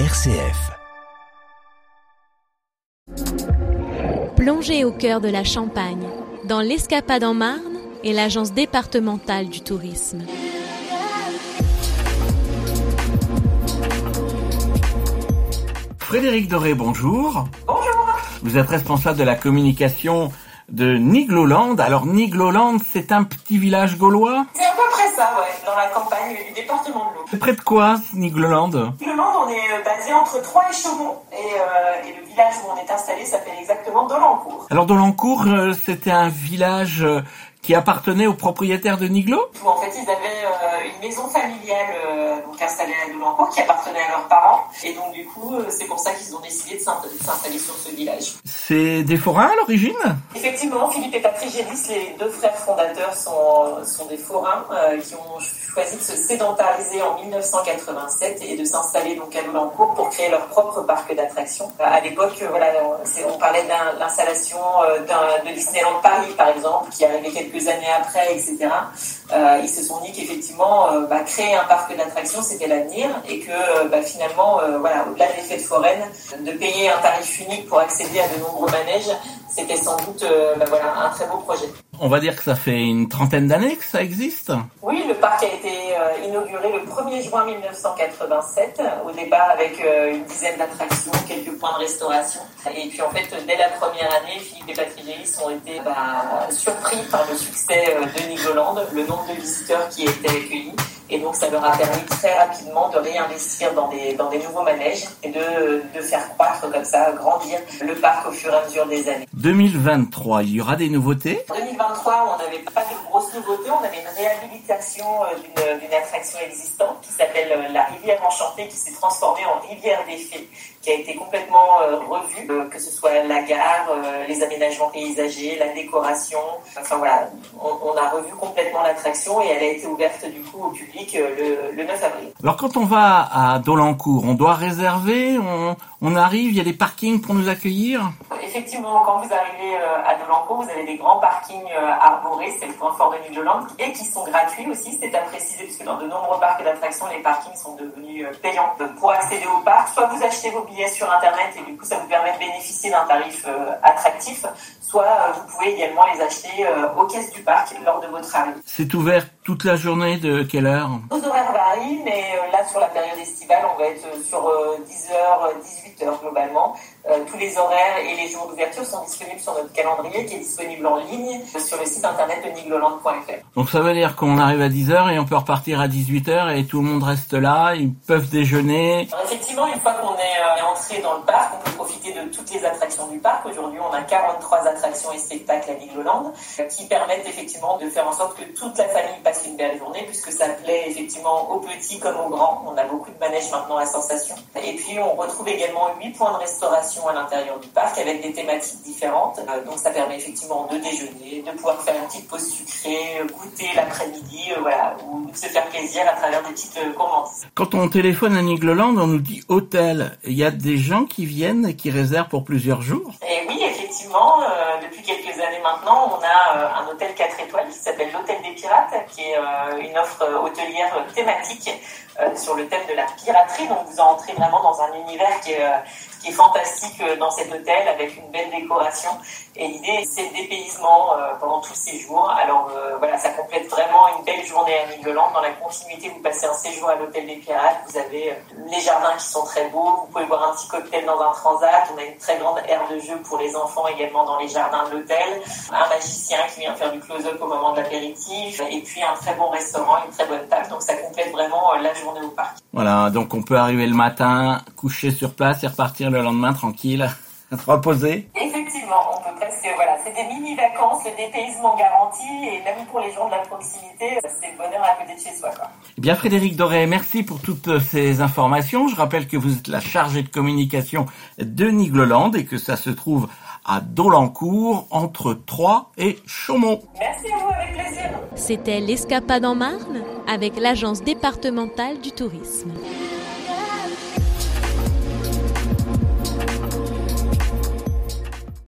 RCF. Plongez au cœur de la Champagne, dans l'Escapade en Marne et l'Agence départementale du tourisme. Frédéric Doré, bonjour. Bonjour. Vous êtes responsable de la communication de Nigloland. Alors Nigloland, c'est un petit village gaulois? Ça, ouais, dans la campagne du département de l'Aube. C'est près de quoi, Nigloland Nigloland, on est euh, basé entre Troyes et Chaumont, et, euh, et, le village où on est installé s'appelle exactement Dolencourt. Alors Dolencourt, euh, c'était un village qui appartenait aux propriétaires de Niglo? En fait ils avaient euh, une maison familiale euh, donc installée à Dolencourt qui appartenait à leurs parents, et donc du coup euh, c'est pour ça qu'ils ont décidé de s'installer sur ce village. C'est des forains à l'origine? Effectivement, Philippe et Patrick Gélis, les deux frères fondateurs, sont, sont des forains qui ont choisi de se sédentariser en 1987 et de s'installer donc à Dolencourt pour créer leur propre parc d'attractions. À l'époque, voilà, on, on parlait de l'installation de Disneyland Paris, par exemple, qui arrivait quelques années après, etc. Euh, ils se sont dit qu'effectivement, euh, bah, créer un parc d'attractions, c'était l'avenir et que bah, finalement, euh, voilà, au-delà des fêtes foraines, de payer un tarif unique pour accéder à de nombreux manèges, c'était sans doute bah, voilà, un très beau projet. On va dire que ça fait une trentaine d'années que ça existe Oui, le parc a été euh, inauguré le 1er juin 1987, au départ avec euh, une dizaine d'attractions, quelques points de restauration. Et puis en fait, dès la première année, Philippe et Patrick ont été bah, surpris par le succès euh, de Nigoland, le nombre de visiteurs qui étaient accueillis. Et donc, ça leur a permis très rapidement de réinvestir dans des, dans des nouveaux manèges et de, de faire croître comme ça, grandir le parc au fur et à mesure des années. 2023, il y aura des nouveautés? En 2023, on n'avait pas de grosses nouveautés. On avait une réhabilitation d'une attraction existante qui s'appelle la Rivière Enchantée, qui s'est transformée en Rivière des Fées, qui a été complètement euh, revue, euh, que ce soit la gare, euh, les aménagements paysagers, la décoration. Enfin voilà, on, on a revu complètement l'attraction et elle a été ouverte du coup au public le, le, 9 avril. Alors quand on va à Dolencourt, on doit réserver, on, on arrive, il y a des parkings pour nous accueillir? Effectivement, quand vous arrivez à Dolencourt, vous avez des grands parkings arborés, c'est le point fort de Nigloland, et qui sont gratuits aussi, c'est à préciser, puisque dans de nombreux parcs d'attractions, les parkings sont devenus payants. Pour accéder au parc, soit vous achetez vos billets sur Internet et du coup ça vous permet de bénéficier d'un tarif euh, attractif, soit euh, vous pouvez également les acheter euh, aux caisses du parc lors de votre arrivée. C'est ouvert toute la journée de quelle heure? Nos horaires varient, mais là sur la période estivale, on va être sur 10h, 18h globalement. tous les horaires et les jours d'ouverture sont disponibles sur notre calendrier qui est disponible en ligne sur le site internet de nigloland.fr. Donc ça veut dire qu'on arrive à 10h et on peut repartir à 18h et tout le monde reste là, ils peuvent déjeuner. Alors effectivement, une fois qu'on est entré dans le parc, on peut profiter de toutes les attractions du parc. Aujourd'hui, on a 43 attractions et spectacles à Nigloland qui permettent effectivement de faire en sorte que toute la famille passe une belle journée puisque ça plaît effectivement aux petits comme aux grands. On a beaucoup de manèges maintenant à sensation. Et puis, on retrouve également 8 points de restauration à l'intérieur du parc avec des thématiques différentes. Donc, ça permet effectivement de déjeuner, de pouvoir faire une petite pause sucrée, goûter l'après-midi, voilà, ou de se faire plaisir à travers des petites commandes. Quand on téléphone à Nigloland, on nous dit hôtel. Il y a des gens qui viennent et qui réservent pour plusieurs jours Et oui, effectivement, euh, depuis quelques années maintenant, on a euh, un hôtel 4 étoiles qui s'appelle l'Hôtel des Pirates, qui est euh, une offre hôtelière thématique sur le thème de la piraterie. Donc vous entrez vraiment dans un univers qui est, fantastique dans cet hôtel avec une belle décoration. Et l'idée, c'est le dépaysement pendant tous ces jours. Alors voilà, ça complète vraiment une belle journée à. Dans la continuité, vous passez un séjour à l'Hôtel des Pirates. Vous avez les jardins qui sont très beaux. Vous pouvez boire un petit cocktail dans un transat. On a une très grande aire de jeu pour les enfants également dans les jardins de l'hôtel. Un magicien qui vient faire du close-up au moment de l'apéritif. Et puis un très bon restaurant, une très bonne table. Donc ça complète vraiment la journée au parc. Voilà, donc on peut arriver le matin, coucher sur place et repartir le lendemain tranquille, se reposer. Effectivement, on peut presque, voilà, c'est des mini-vacances, le dépaysement garanti et même pour les gens de la proximité, c'est le bonheur à côté de chez soi. Quoi. Eh bien Frédéric Doré, merci pour toutes ces informations. Je rappelle que vous êtes la chargée de communication de Nigloland et que ça se trouve à Dolencourt, entre Troyes et Chaumont. Merci à vous, avec plaisir. C'était l'Escapade en Marne avec l'Agence départementale du tourisme.